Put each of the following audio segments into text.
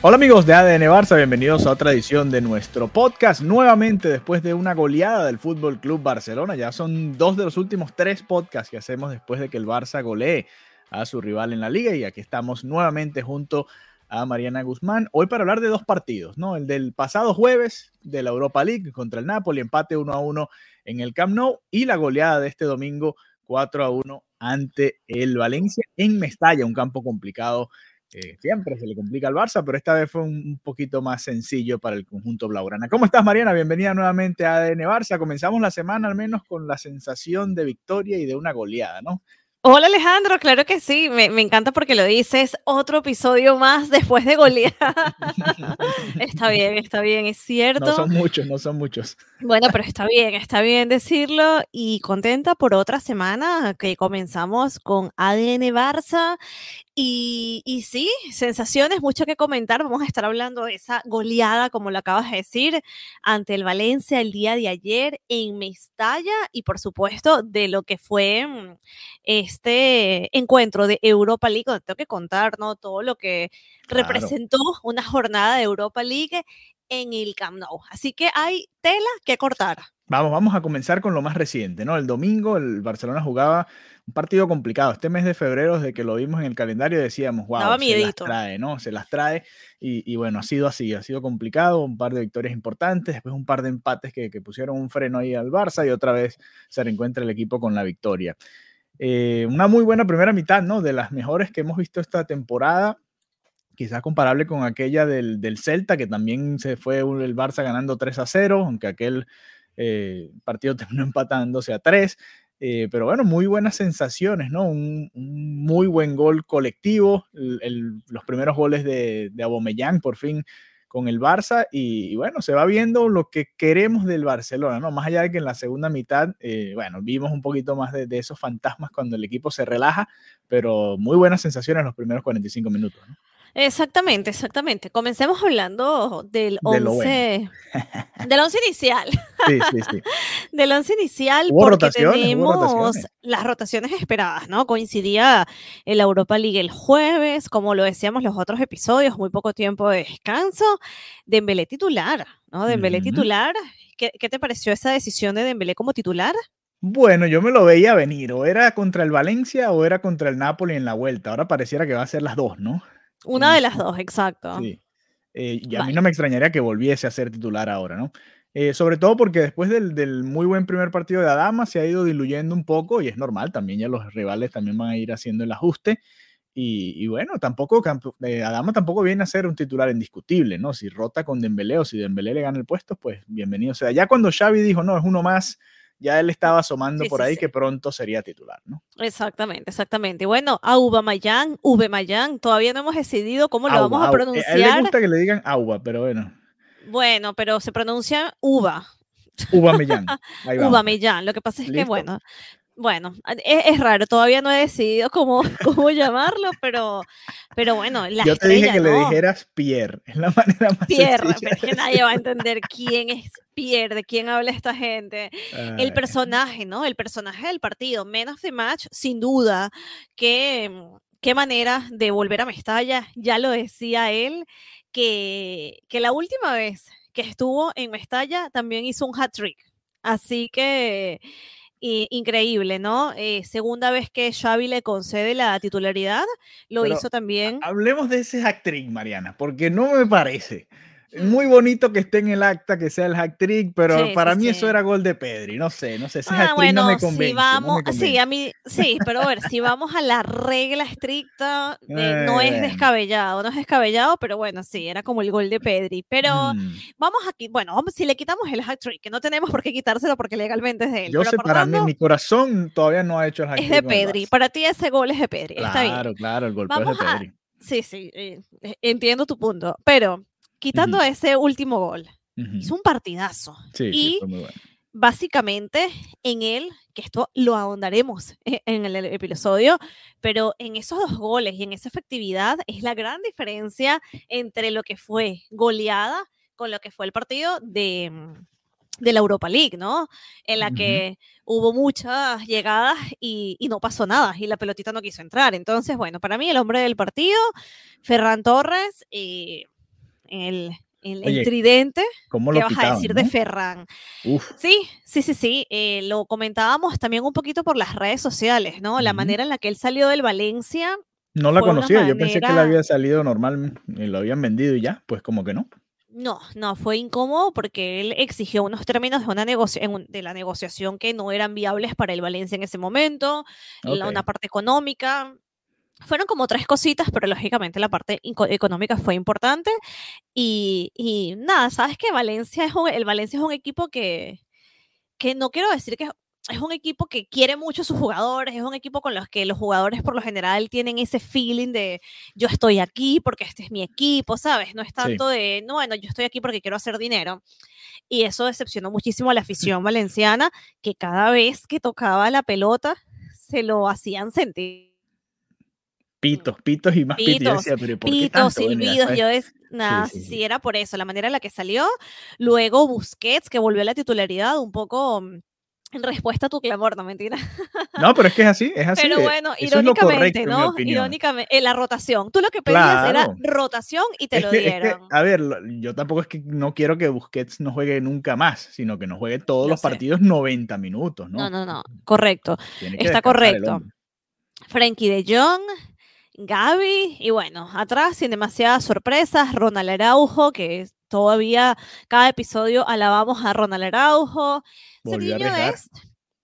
Hola amigos de ADN Barça, bienvenidos a otra edición de nuestro podcast. Nuevamente después de una goleada del Fútbol Club Barcelona, ya son dos de los últimos tres podcasts que hacemos después de que el Barça golee a su rival en la liga y aquí estamos nuevamente junto a Mariana Guzmán. Hoy para hablar de dos partidos, ¿no? El del pasado jueves de la Europa League contra el Napoli, empate 1 a 1 en el Camp Nou y la goleada de este domingo 4 a 1 ante el Valencia en Mestalla, un campo complicado eh, siempre se le complica al Barça, pero esta vez fue un, un, poquito más sencillo para el conjunto blaugrana. ¿Cómo estás, Mariana? Bienvenida nuevamente a ADN Barça. Comenzamos la semana al menos con la sensación de victoria y de una goleada, ¿no? Hola Alejandro, claro que sí, me, me, encanta porque lo dices, otro episodio más después de golear. está bien, está bien, es cierto. No son muchos, no son muchos. Bueno, pero está bien, está bien decirlo y contenta por otra semana que comenzamos con ADN Barça y, y, sí, sensaciones, mucho que comentar. Vamos a estar hablando de esa goleada, como lo acabas de decir, ante el Valencia el día de ayer en Mestalla y por supuesto de lo que fue este encuentro de Europa League, donde tengo que contar, ¿no? Todo lo que claro. representó una jornada de Europa League en el Camp Nou. Así que hay tela que cortar. Vamos, vamos a comenzar con lo más reciente, ¿no? El domingo el Barcelona jugaba un partido complicado. Este mes de febrero, desde que lo vimos en el calendario, decíamos, wow, Daba se miedito. las trae, ¿no? Se las trae. Y, y, bueno, ha sido así, ha sido complicado. Un par de victorias importantes, después un par de empates que, que pusieron un freno ahí al Barça y otra vez se reencuentra el equipo con la victoria. Eh, una muy buena primera mitad, ¿no? De las mejores que hemos visto esta temporada quizás comparable con aquella del, del, Celta, que también se fue el Barça ganando 3 a 0, aunque aquel eh, partido terminó empatándose a 3. Eh, pero bueno, muy buenas sensaciones, ¿no? Un, muy buen gol colectivo, los primeros goles de, de Abomellán por fin con el Barça y, y, bueno, se va viendo lo que queremos del Barcelona, ¿no? Más allá de que en la segunda mitad, eh, bueno, vimos un poquito más de, de, esos fantasmas cuando el equipo se relaja, pero muy buenas sensaciones en los primeros 45 minutos, ¿no? Exactamente, exactamente. Comencemos hablando del 11 del once inicial. Sí, sí, sí. del once inicial ¿Hubo porque tenemos rotaciones. las rotaciones esperadas, ¿no? Coincidía en la Europa League el jueves, como lo decíamos los otros episodios, muy poco tiempo de descanso. Dembélé titular, ¿no? Dembélé uh -huh. titular. ¿Qué, ¿Qué te pareció esa decisión de Dembélé como titular? Bueno, yo me lo veía venir, o era contra el Valencia o era contra el Napoli en la vuelta. Ahora pareciera que va a ser las dos, ¿no? Una de las dos, exacto. Sí. Eh, y a vale. mí no me extrañaría que volviese a ser titular ahora, ¿no? Eh, sobre todo porque después del, del, muy buen primer partido de Adama se ha ido diluyendo un poco y es normal, también ya los rivales también van a ir haciendo el ajuste. Y, y bueno, tampoco eh, Adama tampoco viene a ser un titular indiscutible, ¿no? Si rota con Dembélé o si Dembélé le gana el puesto, pues bienvenido sea. Ya cuando Xavi dijo, no, es uno más, ya él estaba asomando sí, por ahí sí, que pronto sería titular, ¿no? Exactamente, exactamente. Bueno, Aubameyang, Mayán, todavía no hemos decidido cómo lo vamos a pronunciar. A él le gusta que le digan Auba, pero bueno. Bueno, pero se pronuncia Uba. Ubameyang. Ubameyang. Lo que pasa es ¿Listo? que, bueno, bueno, es, es, raro, todavía no he decidido cómo, cómo llamarlo, pero, pero bueno, la Yo te estrella, dije que ¿no? le dijeras Pierre, es la manera más Pierre, pero es que nadie va a entender quién es Pierre, de quién habla esta gente. Ay. El personaje, ¿no? El personaje del partido, Man of the Match, sin duda, que qué manera de volver a Mestalla, ya lo decía él, que, que la última vez que estuvo en Mestalla también hizo un hat-trick. Así que increíble, ¿no? Eh, segunda vez que Xavi le concede la titularidad, lo Pero hizo también. Hablemos de ese hat-trick, Mariana, porque no me parece. Muy bonito que esté en el acta, que sea el hack trick, pero Sí, para sí, mí sí. eso era gol de Pedri, no sé, no sé, ese Ah, hack trick no bueno, me convence. si no vamos, me sí, a mí, sí, pero a ver, si vamos a la regla estricta, eh, no es descabellado, no es descabellado, pero bueno, sí, era como el gol de Pedri. Pero Mm, vamos aquí, bueno, vamos, si le quitamos el hat trick, que no tenemos por qué quitárselo porque legalmente es de él, Yo pero sé, para mí, apartando, mi corazón todavía no ha hecho el hack es trick de con el Pedri. Para ti ese gol es de Pedri, está bien. Claro, claro, el golpeo es Vamos de a- Pedri. Sí, sí, eh, eh, entiendo tu punto, pero quitando Ujú. ese último gol, Ujú. hizo un partidazo. Sí, sí, y fue muy bueno. básicamente en él, que esto lo ahondaremos e- en el episodio, pero en esos dos goles y en esa efectividad es la gran diferencia entre lo que fue goleada con lo que fue el partido de, mm, de la Europa League, ¿no? En la que hubo muchas llegadas y, y no pasó nada y la pelotita no quiso entrar. Entonces, bueno, para mí el hombre del partido, Ferran Torres, y el, el- el Oye, tridente, ¿Cómo ¿qué vas a decir no? de Ferran? Uf, Sí, sí, sí, sí. eh, lo comentábamos también un poquito por las redes sociales, ¿no? La manera en la que él salió del Valencia. no la conocía, yo pensé que la había salido normal, y lo habían vendido y ya, pues como que no. No, no, fue incómodo porque él exigió unos términos de, una de la negociación que no eran viables para el Valencia en ese momento, la- Ok. una parte económica. Fueron como tres cositas, pero lógicamente la parte económica fue importante. Y, y nada, sabes que Valencia es un, el Valencia es un equipo que, que no quiero decir que es- es un equipo que quiere mucho a sus jugadores, es un equipo con los que los jugadores por lo general tienen ese feeling de yo estoy aquí porque este es mi equipo, ¿sabes? No es tanto de, no, bueno, yo estoy aquí porque quiero hacer dinero. Y eso decepcionó muchísimo a la afición valenciana, que cada vez que tocaba la pelota se lo hacían sentir. Pitos, pitos y más pitos. Yo Pitos, decía, pero ¿y ¿por qué Pitos, tanto? Silbidos, después- yo es, nada, sí, sí, sí. era por eso, la manera en la que salió. Luego Busquets, que volvió a la titularidad, un poco mm, en respuesta a tu clamor, no mentira. No, pero es que es así, es así. Pero eh, bueno, eso correcto, irónicamente, en ¿no? Irónicamente, eh, la rotación. Tú lo que pedías era rotación y te Es lo que- es que, dieron. a ver, yo tampoco es que no quiero que Busquets no juegue nunca más, sino que no juegue todos Lo los sé. partidos 90 minutos, ¿no? No, no, no, correcto. Está correcto. Frankie de Jong, Gaby, y bueno, atrás sin demasiadas sorpresas, Ronald Araujo, que todavía cada episodio alabamos a Ronald Araujo. Dest,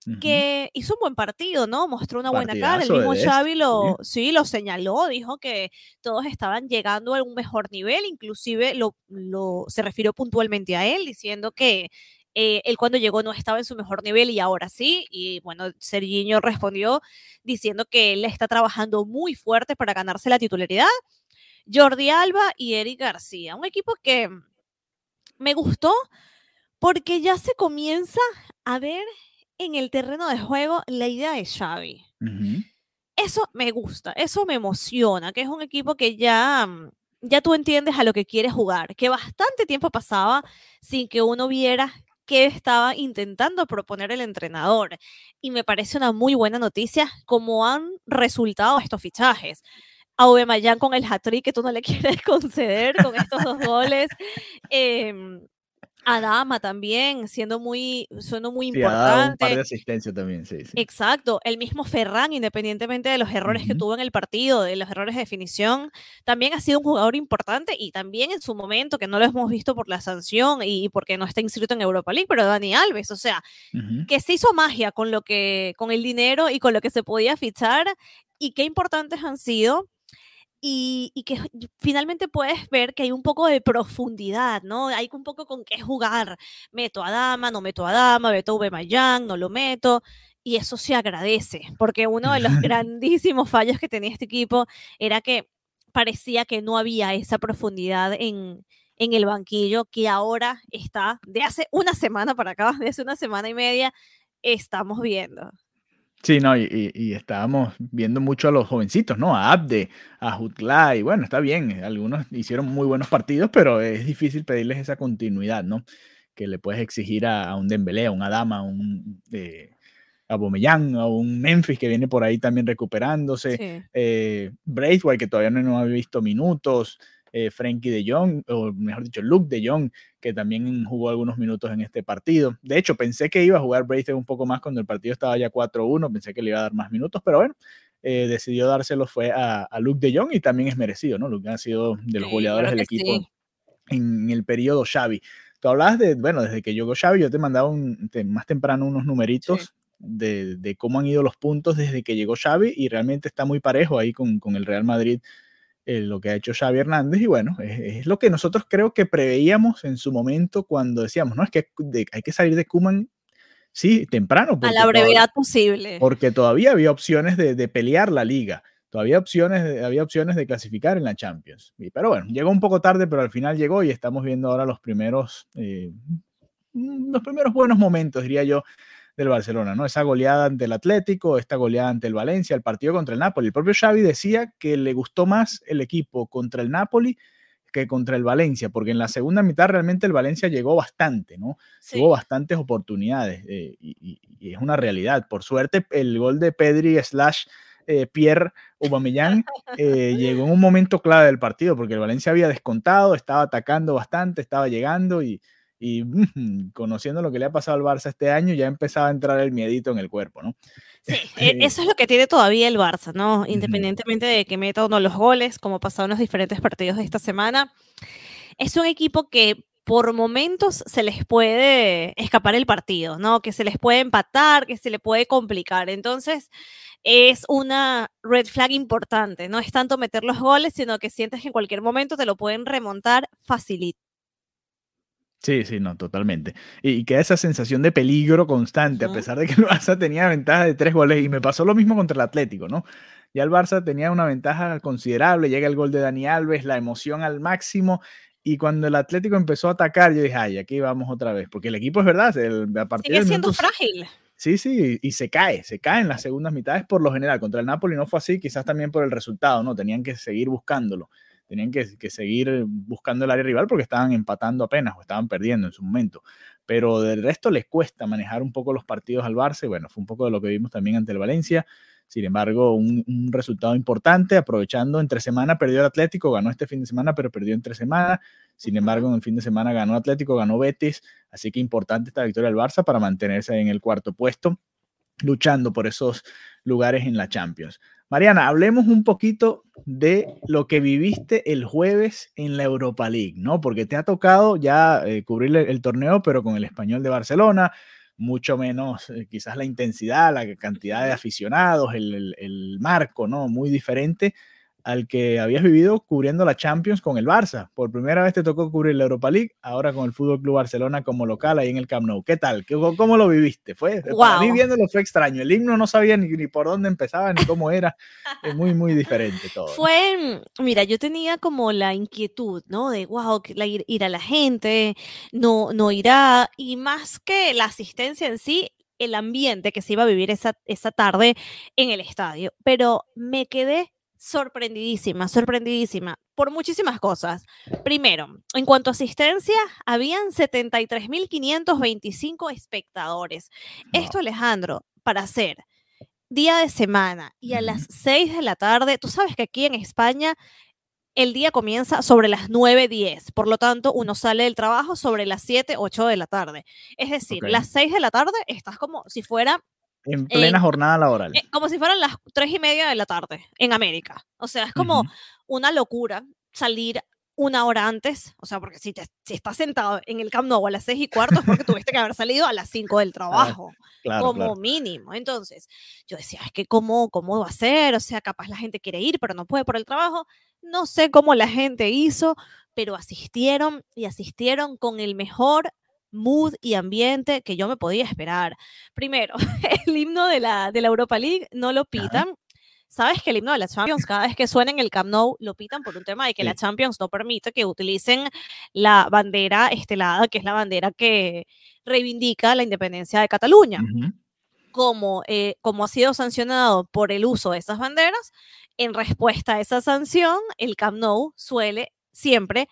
Ujú. que hizo un buen partido, ¿no? Mostró una buena cara. El mismo Xavi lo, sí, lo señaló, dijo que todos estaban llegando a un mejor nivel, inclusive lo, lo- se refirió puntualmente a él, diciendo que eh, él cuando llegó no estaba en su mejor nivel y ahora sí. Y bueno, Serginho respondió diciendo que él está trabajando muy fuerte para ganarse la titularidad. Jordi Alba y Eric García, un equipo que me gustó porque ya se comienza a ver en el terreno de juego la idea de Xavi. Eso me gusta, eso me emociona, que es un equipo que ya, mm, ya tú entiendes a lo que quiere jugar, que bastante tiempo pasaba sin que uno viera qué estaba intentando proponer el entrenador. Y me parece una muy buena noticia cómo han resultado estos fichajes. A Aubameyang con el hat-trick que tú no le quieres conceder con estos dos goles. em, Adama también, siendo muy, siendo muy Sí, dado un par importante. de asistencia también, sí, sí. Exacto, el mismo Ferran, independientemente de los errores que Ujú. tuvo en el partido, de los errores de definición, también ha sido un jugador importante y también en su momento, que no lo hemos visto por la sanción y porque no está inscrito en Europa League, pero Dani Alves, o sea, Ujú. que se hizo magia con lo que, con el dinero y con lo que se podía fichar y qué importantes han sido. Y, y que finalmente puedes ver que hay un poco de profundidad, ¿no? Hay un poco con qué jugar. Meto a Dama, no meto a Dama, meto a Aubameyang, no lo meto. Y eso se agradece, porque uno de los grandísimos fallos que tenía este equipo era que parecía que no había esa profundidad en, en el banquillo que ahora está, de hace una semana para acá, de hace una semana y media, estamos viendo. Sí, no, y, y- y estábamos viendo mucho a los jovencitos, ¿no? A Abde, a Jutla, y bueno, está bien, algunos hicieron muy buenos partidos, pero es difícil pedirles esa continuidad, ¿no? Que le puedes exigir a, a un Dembélé, a un Adama, a un eh, a a un Memphis que viene por ahí también recuperándose, Sí. eh, Braithwaite que todavía no, no ha visto minutos, eh, Frankie de Jong, o mejor dicho, Luke de Jong, que también jugó algunos minutos en este partido. De hecho, pensé que iba a jugar Braithwaite un poco más cuando el partido estaba ya 4-1, pensé que le iba a dar más minutos, pero bueno, eh, decidió dárselo fue a, a Luke de Jong y también es merecido, ¿no? Luke ha sido de los Sí, goleadores claro del equipo sí. en el periodo Xavi. Tú hablabas de, bueno, desde que llegó Xavi, yo te mandaba un, más temprano unos numeritos de, de, cómo han ido los puntos desde que llegó Xavi y realmente está muy parejo ahí con, con el Real Madrid eh, lo que ha hecho Xavi Hernández y bueno, es, lo que nosotros creo que preveíamos en su momento cuando decíamos, no, es que hay que salir de Kuman, sí, temprano. A la brevedad posible. Porque todavía había opciones de, de pelear la liga, todavía opciones había opciones de clasificar en la Champions. pero bueno, llegó un poco tarde, pero al final llegó y estamos viendo ahora los primeros, eh, los primeros buenos momentos, diría yo, del Barcelona, ¿no? Esa goleada ante el Atlético, esta goleada ante el Valencia, el partido contra el Napoli. El propio Xavi decía que le gustó más el equipo contra el Napoli que contra el Valencia, porque en la segunda mitad realmente el Valencia llegó bastante, ¿no? Tuvo bastantes oportunidades eh, y, es una realidad. Por suerte, el gol de Pedri slash eh, Pierre Aubameyang eh, llegó en un momento clave del partido, porque el Valencia había descontado, estaba atacando bastante, estaba llegando y, y conociendo lo que le ha pasado al Barça este año, ya empezaba a entrar el miedito en el cuerpo, ¿no? Sí, e, eso es lo que tiene todavía el Barça, ¿no? Independientemente de que meta uno los goles, como pasado en los diferentes partidos de esta semana, es un equipo que por momentos se les puede escapar el partido, ¿no? Que se les puede empatar, que se le puede complicar. Entonces, es una red flag importante. No es tanto meter los goles, sino que sientes que en cualquier momento te lo pueden remontar facilito. Sí, sí, no, totalmente. Y, queda esa sensación de peligro constante, a pesar de que el Barça tenía ventaja de tres goles. Y me pasó lo mismo contra el Atlético, ¿no? Ya el Barça tenía una ventaja considerable, llega el gol de Dani Alves, la emoción al máximo. Y cuando el Atlético empezó a atacar, yo dije, ay, aquí vamos otra vez. Porque el equipo es verdad, el, a partir Sigue siendo frágil. Sí, sí, y se cae, se cae en las segundas mitades por lo general. Contra el Napoli no fue así, quizás también por el resultado, ¿no? Tenían que seguir buscándolo tenían que, seguir buscando el área rival porque estaban empatando apenas o estaban perdiendo en su momento. Pero del resto les cuesta manejar un poco los partidos al Barça bueno, fue un poco de lo que vimos también ante el Valencia. Sin embargo, un, resultado importante, aprovechando entre semana, perdió el Atlético, ganó este fin de semana, pero perdió entre semana. Sin embargo, en el fin de semana ganó Atlético, ganó Betis, así que importante esta victoria del Barça para mantenerse en el cuarto puesto, luchando por esos lugares en la Champions. Mariana, hablemos un poquito de lo que viviste el jueves en la Europa League, ¿no? Porque te ha tocado ya eh, cubrir el, torneo, pero con el español de Barcelona, mucho menos eh, quizás la intensidad, la cantidad de aficionados, el, el, marco, ¿no? Muy diferente al que habías vivido cubriendo la Champions con el Barça. Por primera vez te tocó cubrir la Europa League, ahora con el Fútbol Club Barcelona como local ahí en el Camp Nou. ¿Qué tal? ¿Cómo lo viviste? Fue para mí viéndolo fue extraño. El himno no sabía ni, ni por dónde empezaba ni cómo era. Es muy muy diferente todo. Fue, mira, yo tenía como la inquietud, ¿no? De wow, ir, ir a la gente, no no irá y más que la asistencia en sí, el ambiente que se iba a vivir esa, esa tarde en el estadio. Pero me quedé sorprendidísima, sorprendidísima por muchísimas cosas. Primero, en cuanto a asistencia, habían 73.525 espectadores. Esto, Alejandro, para hacer día de semana y a las 6 de la tarde, tú sabes que aquí en España el día comienza sobre las 9.10, por lo tanto uno sale del trabajo sobre las 7, 8 de la tarde. Es decir, las 6 de la tarde estás como si fuera en plena jornada laboral. Eh, como si fueran las tres y media de la tarde en América. O sea, es como una locura salir una hora antes, o sea, porque si, te, si estás sentado en el Camp Nou a las seis y cuarto es porque tuviste que haber salido a las cinco del trabajo, como mínimo. Entonces, yo decía, es que cómo, cómo va a ser, o sea, capaz la gente quiere ir, pero no puede por el trabajo. No sé cómo la gente hizo, pero asistieron y asistieron con el mejor mood y ambiente que yo me podía esperar. Primero, el himno de la, de la Europa League no lo pitan. Sabes que el himno de la Champions, cada vez que suena en el Camp Nou, lo pitan por un tema de que la Champions no permite que utilicen la bandera estelada, que es la bandera que reivindica la independencia de Cataluña. como, eh, como ha sido sancionado por el uso de esas banderas, en respuesta a esa sanción, el Camp Nou suele siempre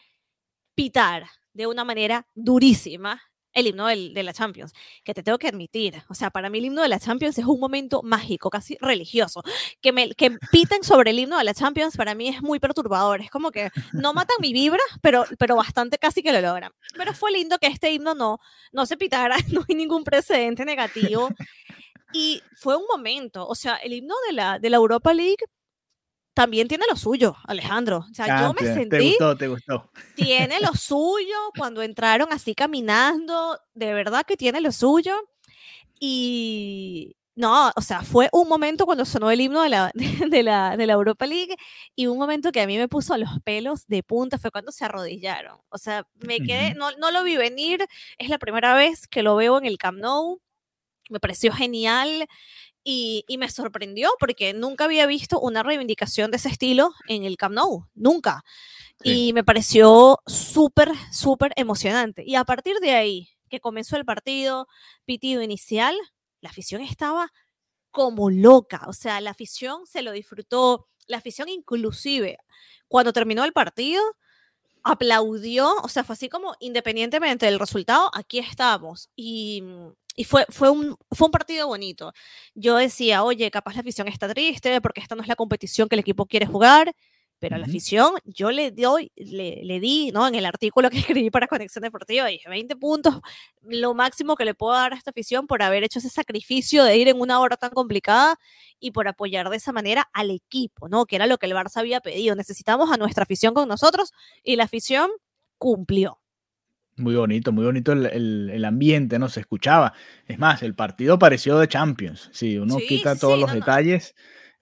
pitar de una manera durísima el himno de la Champions, que te tengo que admitir, o sea, para mí el himno de la Champions es un momento mágico, casi religioso. Que me que piten sobre el himno de la Champions para mí es muy perturbador, es como que no matan mi vibra, pero, pero bastante casi que lo logran. Pero fue lindo que este himno no, no se pitara, no hay ningún precedente negativo. Y fue un momento, o sea, el himno de la, de la Europa League también tiene lo suyo, Alejandro. O sea, yo me te, te sentí, gustó, te gustó. tiene lo suyo cuando entraron así caminando, de verdad que tiene lo suyo. Y no, o sea, fue un momento cuando sonó el himno de la, de la, de la Europa League y un momento que a mí me puso los pelos de punta fue cuando se arrodillaron. O sea, me quedé, no, no lo vi venir, es la primera vez que lo veo en el Camp Nou, me pareció genial y, y me sorprendió porque nunca había visto una reivindicación de ese estilo en el Camp Nou, nunca. Sí. Y me pareció súper, súper emocionante. Y a partir de ahí, que comenzó el partido, pitido inicial, la afición estaba como loca. O sea, la afición se lo disfrutó. La afición inclusive, cuando terminó el partido, aplaudió. O sea, fue así como, independientemente del resultado, aquí estamos. Y, y fue, fue, un, fue un partido bonito. Yo decía, oye, capaz la afición está triste porque esta no es la competición que el equipo quiere jugar. Pero a la afición yo le doy, le, le di, ¿no? En el artículo que escribí para Conexión Deportiva, dije 20 puntos, lo máximo que le puedo dar a esta afición por haber hecho ese sacrificio de ir en una hora tan complicada y por apoyar de esa manera al equipo, ¿no? Que era lo que el Barça había pedido. Necesitamos a nuestra afición con nosotros y la afición cumplió. Muy bonito, muy bonito el, el- el ambiente, ¿no? Se escuchaba. Es más, el partido pareció de Champions. Si uno Sí, quita sí, todos sí, los no, detalles,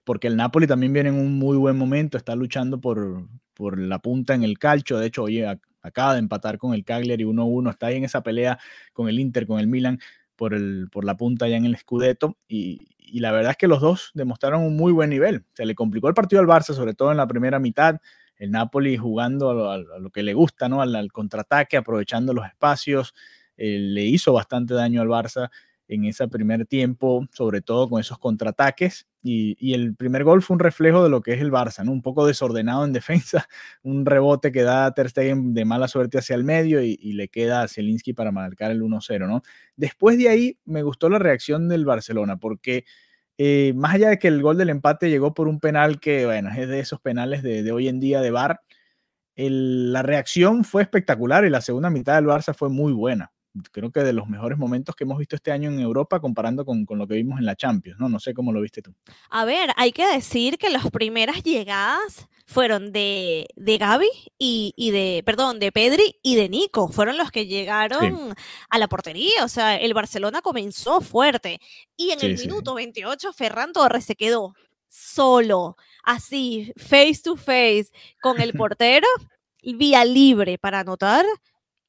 porque el Napoli también viene en un muy buen momento, está luchando por, por la punta en el calcio. De hecho, oye, ac- acaba de empatar con el Cagliari 1-1, está ahí en esa pelea con el Inter, con el Milan, por, el, por la punta ya en el Scudetto. Y, y la verdad es que los dos demostraron un muy buen nivel. Se le complicó el partido al Barça, sobre todo en la primera mitad el Napoli jugando a lo, a que le gusta, ¿no? Al, contraataque, aprovechando los espacios, eh, le hizo bastante daño al Barça en ese primer tiempo, sobre todo con esos contraataques. Y, el primer gol fue un reflejo de lo que es el Barça, ¿no? Un poco desordenado en defensa, un rebote que da Ter Stegen de mala suerte hacia el medio y, y le queda a Zielinski para marcar el 1-0, ¿no? Después de ahí me gustó la reacción del Barcelona porque eh, más allá de que el gol del empate llegó por un penal que, bueno, es de esos penales de, hoy en día de VAR, la reacción fue espectacular y la segunda mitad del Barça fue muy buena. Creo que de los mejores momentos que hemos visto este año en Europa comparando con, con lo que vimos en la Champions, ¿no? No sé cómo lo viste tú. A ver, hay que decir que las primeras llegadas fueron de, de Gaby y, y, de, perdón, de Pedri y de Nico. Fueron los que llegaron sí. a la portería. O sea, el Barcelona comenzó fuerte. Y en sí, el sí, minuto 28, Ferran Torres se quedó solo, así, face to face, con el portero, vía libre para anotar.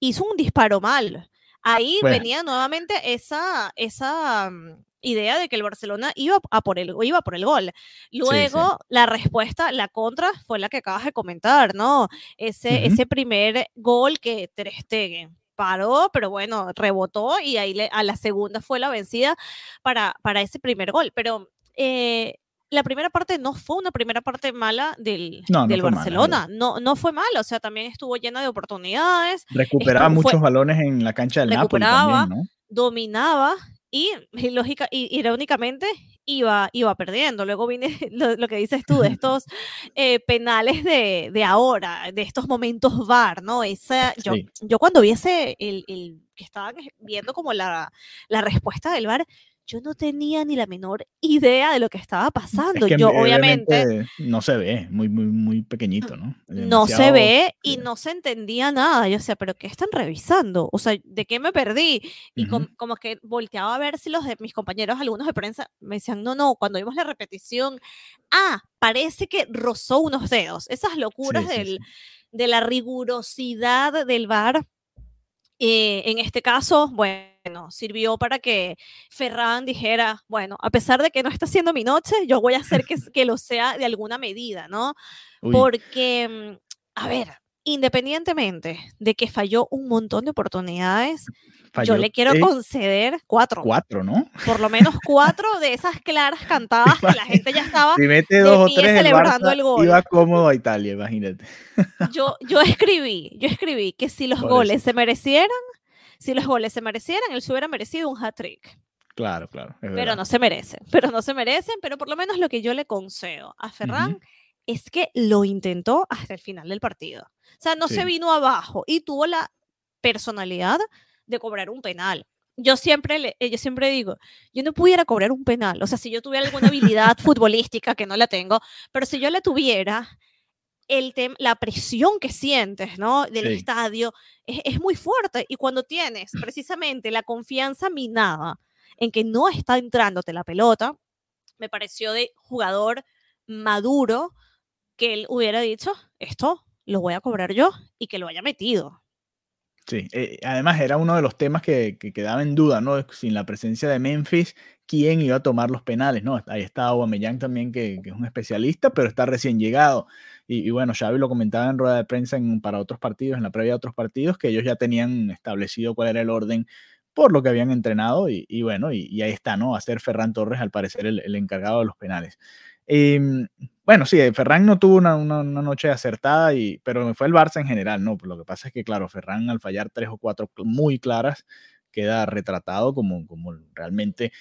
Hizo un disparo mal. Ahí bueno. venía nuevamente esa, esa um, idea de que el Barcelona iba a por el, iba por el gol. Luego, sí, sí. la respuesta, la contra, fue la que acabas de comentar, ¿no? Ese, uh -huh. ese primer gol que Ter Stegen paró, pero bueno, rebotó y ahí le, a la segunda fue la vencida para, para ese primer gol. Pero eh, la primera parte no fue una primera parte mala del, no, no del Barcelona, mala, no, no fue mala, o sea, también estuvo llena de oportunidades. Recuperaba estuvo, muchos fue, balones en la cancha del Napoli también, ¿no? dominaba y, y lógica, y, irónicamente iba, iba perdiendo. Luego viene lo, lo que dices tú de estos eh, penales de, de, ahora, de estos momentos VAR, ¿no? Esa, yo, sí. yo cuando vi ese, el, el, que estaban viendo como la, la respuesta del VAR, yo no tenía ni la menor idea de lo que estaba pasando. Es que yo obviamente no se ve, muy muy muy pequeñito, ¿no? Demasiado... No se ve y no se entendía nada. Yo sé, pero ¿qué están revisando? O sea, ¿de qué me perdí? Y uh -huh. como, como, que volteaba a ver si los de mis compañeros, algunos de prensa, me decían, no, no, cuando vimos la repetición, ah, parece que rozó unos dedos. Esas locuras sí, del, sí, de la rigurosidad del VAR. Eh, en este caso, bueno, sirvió para que Ferran dijera, bueno, a pesar de que no está siendo mi noche, yo voy a hacer que, que lo sea de alguna medida, ¿no? Uy. Porque, a ver, independientemente de que falló un montón de oportunidades, falló, yo le quiero conceder cuatro. Cuatro, ¿no? Por lo menos cuatro de esas claras cantadas que la gente ya estaba si mete dos de o tres, celebrando el, el, gol. Iba cómodo a Italia, imagínate. Yo, yo escribí, yo escribí que si los Por goles eso. se merecieran, si los goles se merecieran, él se hubiera merecido un hat-trick. Claro, claro. Pero no se merecen, pero no se merecen, pero por lo menos lo que yo le concedo a Ferran uh -huh. Es que lo intentó hasta el final del partido. O sea, no sí. se vino abajo y tuvo la personalidad de cobrar un penal. yo siempre, le, yo siempre digo, yo no pudiera cobrar un penal. O sea, si yo tuviera alguna habilidad futbolística, que no la tengo, pero si yo la tuviera, el la presión que sientes, ¿no? Del estadio es, es, muy fuerte. Y cuando tienes precisamente la confianza minada en que no está entrándote la pelota, me pareció de jugador maduro que él hubiera dicho, esto lo voy a cobrar yo y que lo haya metido. Sí, eh, además era uno de los temas que, quedaba en duda, ¿no? Sin la presencia de Memphis, ¿quién iba a tomar los penales, ¿no? Ahí está Aubameyang también, que, es un especialista, pero está recién llegado. Y, bueno, Xavi lo comentaba en rueda de prensa para otros partidos, en la previa de otros partidos, que ellos ya tenían establecido cuál era el orden por lo que habían entrenado y, bueno, y, ahí está, ¿no? A ser Ferran Torres, al parecer, el, encargado de los penales. Em, bueno, sí, Ferran no tuvo una, noche acertada, y, pero fue el Barça en general, ¿no? Lo que pasa es que, claro, Ferran al fallar tres o cuatro muy claras, queda retratado como, como realmente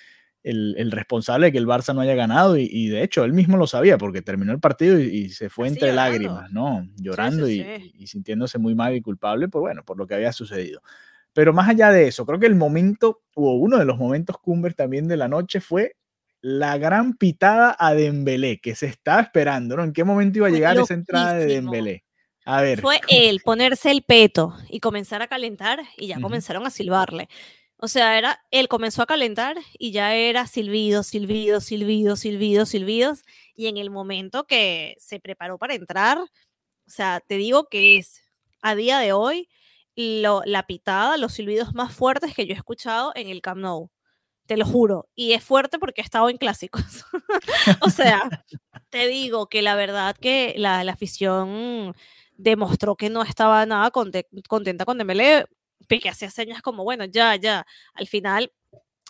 el, responsable de que el Barça no haya ganado y, de hecho él mismo lo sabía porque terminó el partido y, se fue entre lágrimas, ¿no? Llorando Y, sintiéndose muy mal y culpable por, bueno, por lo que había sucedido. Pero más allá de eso, creo que el momento, o uno de los momentos cumbres también de la noche fue la gran pitada a Dembélé, que se estaba esperando, ¿no? ¿En qué momento iba a llegar esa entrada de Dembélé? A ver. Fue él ponerse el peto y comenzar a calentar y ya comenzaron a silbarle. O sea, era, él comenzó a calentar y ya era silbido, silbido, silbido, silbido, silbidos. Y en el momento que se preparó para entrar, o sea, te digo que es a día de hoy la pitada, los silbidos más fuertes que yo he escuchado en el Camp Nou. Te lo juro. Y es fuerte porque he estado en clásicos. o sea, te digo que la verdad que la, afición demostró que no estaba nada contenta con Dembélé, que hacía señas como, bueno, ya, ya. Al final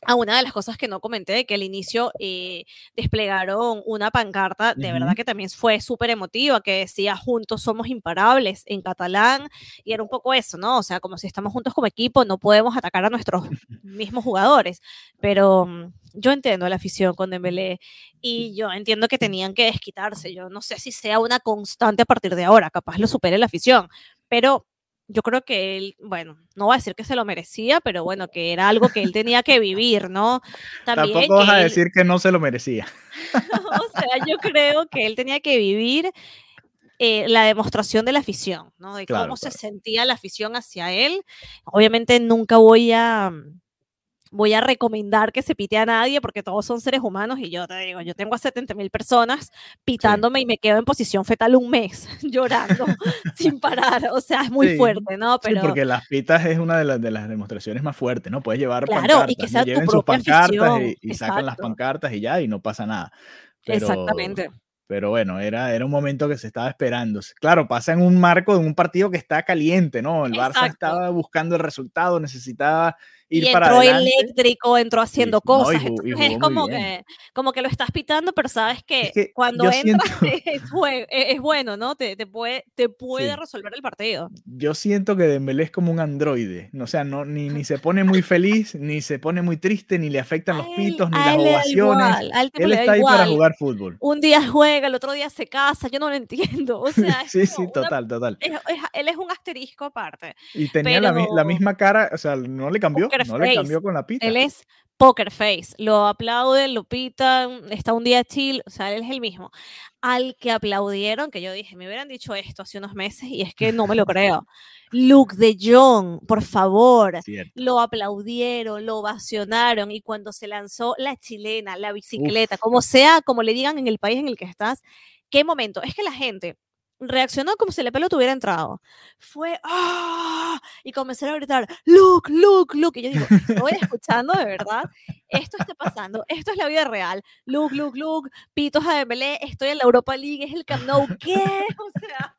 a una de las cosas que no comenté, que al inicio eh, desplegaron una pancarta, de verdad que también fue súper emotiva, que decía juntos somos imparables en catalán, y era un poco eso, ¿no? O sea, como si estamos juntos como equipo, no podemos atacar a nuestros mismos jugadores, pero mm, yo entiendo la afición con Dembélé y yo entiendo que tenían que desquitarse, yo no sé si sea una constante a partir de ahora, capaz lo supere la afición, pero yo creo que él, bueno, no voy a decir que se lo merecía, pero bueno, que era algo que él tenía que vivir, ¿no? También Tampoco vas a decir que no se lo merecía. o sea, yo creo que él tenía que vivir eh, la demostración de la afición, ¿no? De cómo se sentía la afición hacia él. Obviamente nunca voy a voy a recomendar que se pite a nadie porque todos son seres humanos y yo te digo, yo tengo a 70 mil personas pitándome y me quedo en posición fetal un mes llorando sin parar. O sea, es muy fuerte, ¿no? Pero... Sí, porque las pitas es una de las, de las demostraciones más fuertes, ¿no? Puedes llevar pancartas, y que sea lleven sus pancartas y, sacan las pancartas y ya, y no pasa nada. Exactamente. Pero bueno, era, era un momento que se estaba esperando. Claro, pasa en un marco de un partido que está caliente, ¿no? El Barça estaba buscando el resultado, necesitaba y entró eléctrico, entró haciendo cosas. es como que, como que lo estás pitando, pero sabes que, cuando entra es, bueno, ¿no? Te, te puede, te puede resolver el partido. Yo siento que Dembélé es como un androide. O sea, no, ni, ni se pone muy feliz, ni se pone muy triste, ni le afectan los pitos, ni las ovaciones. él está ahí para jugar fútbol. Un día juega, el otro día se casa, yo no lo entiendo. O sea, sí, sí, total, total. él es un asterisco aparte. Y tenía la, la, misma cara, o sea, no le cambió no le cambió con la pita. Él es poker face. Lo aplauden, lo pitan, está un día chill, o sea, él es el mismo. Al que aplaudieron, que yo dije, me hubieran dicho esto hace unos meses y es que no me lo creo. Luke de Jong, por favor, lo aplaudieron, lo ovacionaron y cuando se lanzó la chilena, la bicicleta, como sea, como le digan en el país en el que estás, qué momento. Es que la gente reaccionó como si la pelota hubiera entrado. Fue, ¡ah! Y comenzaron a gritar, look, look, look. Y yo digo, estoy escuchando de verdad, esto está pasando, esto es la vida real. Look, look, look, pitos a Dembélé, estoy en la Europa League, es el Camp Nou. ¿Qué? O sea,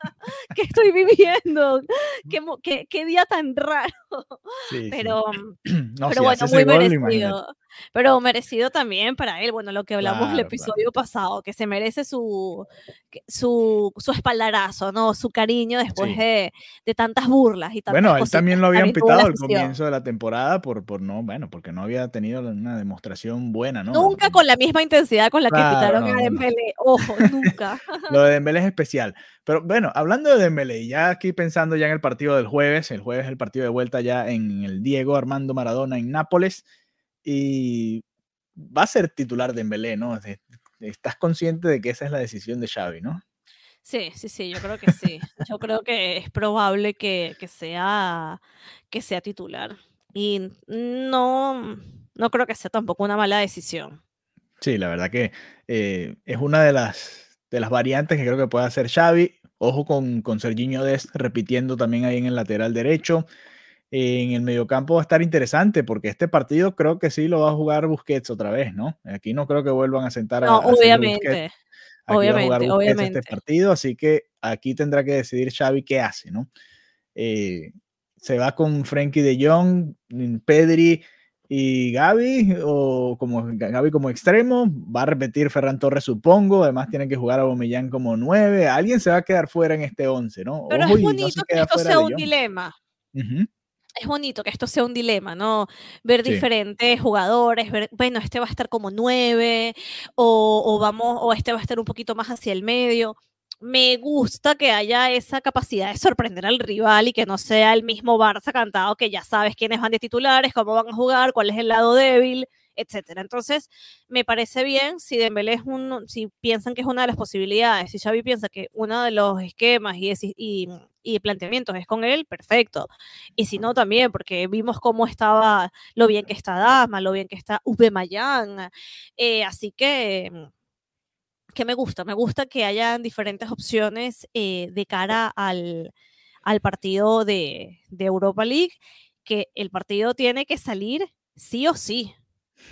¿qué estoy viviendo? ¿Qué, qué, día tan raro? pero, pero bueno, muy merecido. Pero merecido también para él, bueno, lo que hablamos el episodio pasado, que se merece su, su, su espaldarazo, ¿no? Su cariño después de, de, tantas burlas y Bueno, él también lo habían pitado al comienzo de la temporada por, por no, bueno, porque no había tenido una demostración buena, ¿no? Nunca con la misma intensidad con la que pitaron a Dembélé, ojo, nunca. lo de Dembélé es especial. Pero bueno, hablando de Dembélé, ya aquí pensando ya en el partido del jueves, el jueves el partido de vuelta ya en el Diego Armando Maradona en Nápoles y va a ser titular Dembélé, ¿no? Estás consciente de que esa es la decisión de Xavi, ¿no? Sí, sí, sí, yo creo que sí. Yo creo que es probable que, que sea, que sea titular. Y no, no creo que sea tampoco una mala decisión. Sí, la verdad que eh, es una de las, de las variantes que creo que puede hacer Xavi. Ojo con, con Serginho Dest repitiendo también ahí en el lateral derecho. en el mediocampo va a estar interesante porque este partido creo que sí lo va a jugar Busquets otra vez, ¿no? Aquí no creo que vuelvan a sentar a, no, obviamente. Aquí obviamente, va a jugar Busquets este partido, así que aquí tendrá que decidir Xavi qué hace, ¿no? Eh, se va con Frankie de Jong, Pedri y Gaby, o como Gaby como extremo, va a repetir Ferran Torres, supongo, además tiene que jugar a Bomellán como nueve, alguien se va a quedar fuera en este once, ¿no? Pero es bonito que esto sea un dilema. Es bonito que esto sea un dilema, ¿no? Ver diferentes jugadores, ver, bueno, este va a estar como nueve, o, o vamos, o este va a estar un poquito más hacia el medio me gusta que haya esa capacidad de sorprender al rival y que no sea el mismo Barça cantado que ya sabes quiénes van de titulares, cómo van a jugar, cuál es el lado débil, etcétera. Entonces, me parece bien si Dembélé es un, si piensan que es una de las posibilidades, si Xavi piensa que uno de los esquemas y, planteamientos es con él, perfecto. Y si no, también, porque vimos cómo estaba, lo bien que está Dama, lo bien que está Uwe Mayan. Eh, así que que me gusta, me gusta que hayan diferentes opciones eh, de cara al, al partido de, de, Europa League, que el partido tiene que salir sí o sí.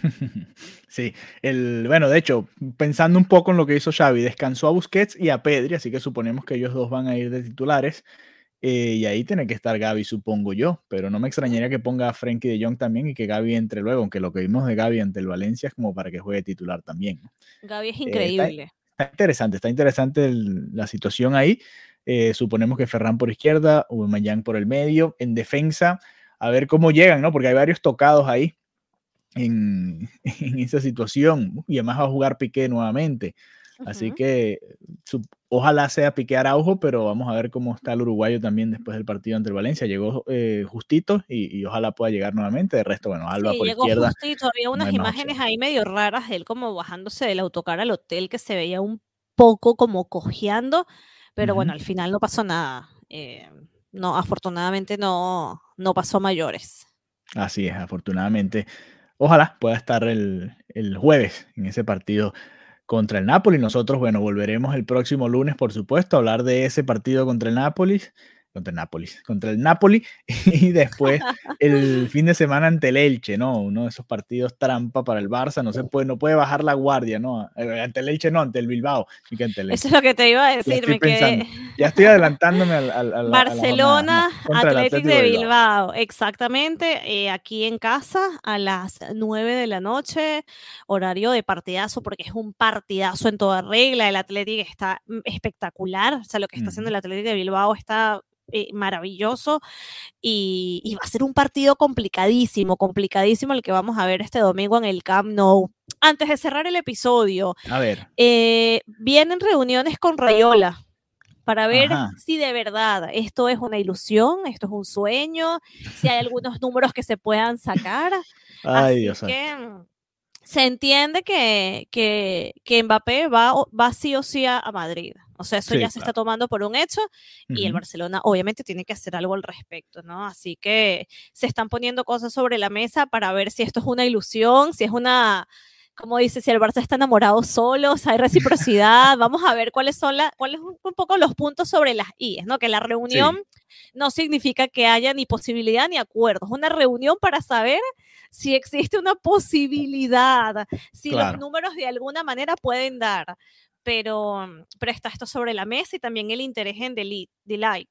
Sí, el, bueno, de hecho, pensando un poco en lo que hizo Xavi, descansó a Busquets y a Pedri, así que suponemos que ellos dos van a ir de titulares. Eh, y ahí tiene que estar Gaby, supongo yo, pero no me extrañaría que ponga a Frenkie de Jong también y que Gaby entre luego, aunque lo que vimos de Gaby ante el Valencia es como para que juegue titular también. Gaby es eh, increíble. está, interesante, está interesante la situación ahí. Eh, suponemos que Ferran por izquierda, Mayán por el medio, en defensa, a ver cómo llegan, ¿no? Porque hay varios tocados ahí en, en esa situación y además va a jugar Piqué nuevamente. Así que ojalá sea Piqué Araujo, pero vamos a ver cómo está el uruguayo también después del partido ante Valencia. Llegó eh, justito y, ojalá pueda llegar nuevamente. De resto, bueno, Alba por llegó izquierda. Justito. Había unas imágenes ahí medio raras de él como bajándose del autocar al hotel que se veía un poco como cojeando, pero bueno, al final no pasó nada. Eh, no, afortunadamente no, no pasó mayores. Así es, afortunadamente. Ojalá pueda estar el, el jueves en ese partido contra el Napoli. Nosotros, bueno, volveremos el próximo lunes, por supuesto, a hablar de ese partido contra el Napoli contra el Nápoles, contra el Napoli y después el fin de semana ante el Elche, ¿no? Uno de esos partidos trampa para el Barça, no se puede, no puede bajar la guardia, ¿no? Eh, ante el Elche no, ante el Bilbao. Eso es lo que te iba a decir, me Ya estoy adelantándome al, Barcelona, Atlético de Bilbao, exactamente, eh, aquí en casa a las 9 de la noche, horario de partidazo, porque es un partidazo en toda regla, el Atlético está mm, espectacular, o sea, lo que está haciendo el Atlético de Bilbao está eh, maravilloso y, va a ser un partido complicadísimo, complicadísimo el que vamos a ver este domingo en el Camp Nou. Antes de cerrar el episodio, a ver. Eh, vienen reuniones con Rayola para ver si de verdad esto es una ilusión, esto es un sueño, si hay algunos números que se puedan sacar. Ay, Dios que mm, se entiende que, que, que Mbappé va, va sí o sí a Madrid. O sea, eso ya se está tomando por un hecho y el Barcelona obviamente tiene que hacer algo al respecto, ¿no? Así que se están poniendo cosas sobre la mesa para ver si esto es una ilusión, si es una, como dice, si el Barça está enamorado solo, si hay reciprocidad, vamos a ver cuáles son la, cuáles un poco los puntos sobre las IES, ¿no? Que la reunión no significa que haya ni posibilidad ni acuerdo, es una reunión para saber si existe una posibilidad, si los números de alguna manera pueden dar pero, pero está esto sobre la mesa y también el interés en Delight.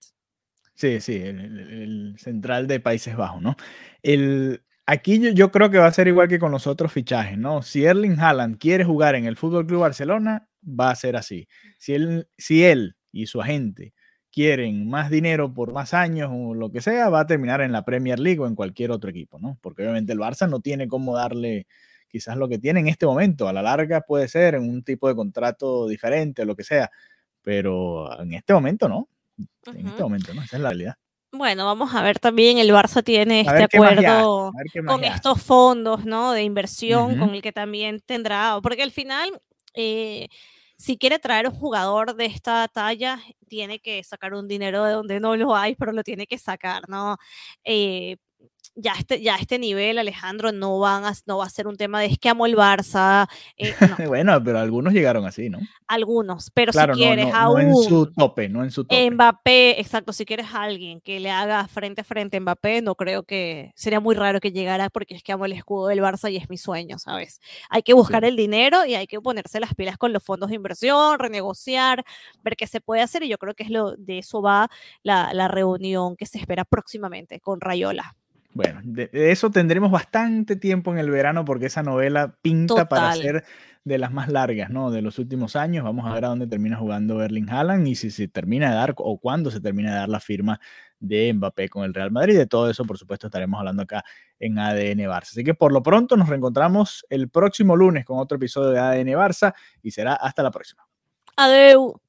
Sí, sí, el, central de Países Bajos, ¿no? El, aquí yo, yo, creo que va a ser igual que con los otros fichajes, ¿no? Si Erling Haaland quiere jugar en el Fútbol Club Barcelona, va a ser así. Si él, si él y su agente quieren más dinero por más años o lo que sea, va a terminar en la Premier League o en cualquier otro equipo, ¿no? Porque obviamente el Barça no tiene cómo darle quizás lo que tiene en este momento. A la larga puede ser en un tipo de contrato diferente o lo que sea, pero en este momento no. En este momento no, esa es la realidad. Bueno, vamos a ver también, el Barça tiene este acuerdo con estos fondos, ¿no? De inversión, con el que también tendrá, porque al final, eh, si quiere traer un jugador de esta talla, tiene que sacar un dinero de donde no lo hay, pero lo tiene que sacar, ¿no? Eh, ya este, ya este nivel, Alejandro, no, van a, no va a ser un tema de es que amo el Barça. Eh, bueno, pero algunos llegaron así, ¿no? Algunos, pero si quieres no, aún. en su tope, no en su tope. Mbappé, exacto, si quieres a alguien que le haga frente a frente a Mbappé, no creo que sería muy raro que llegara porque es que amo el escudo del Barça y es mi sueño, ¿sabes? Hay que buscar el dinero y hay que ponerse las pilas con los fondos de inversión, renegociar, ver qué se puede hacer y yo creo que es lo de eso va la, la reunión que se espera próximamente con Rayola. Bueno, de, eso tendremos bastante tiempo en el verano porque esa novela pinta para ser de las más largas, ¿no? De los últimos años. Vamos a ver a dónde termina jugando Erling Haaland y si se termina de dar o cuándo se termina de dar la firma de Mbappé con el Real Madrid. De todo eso, por supuesto, estaremos hablando acá en ADN Barça. Así que por lo pronto nos reencontramos el próximo lunes con otro episodio de ADN Barça y será hasta la próxima. Adeu.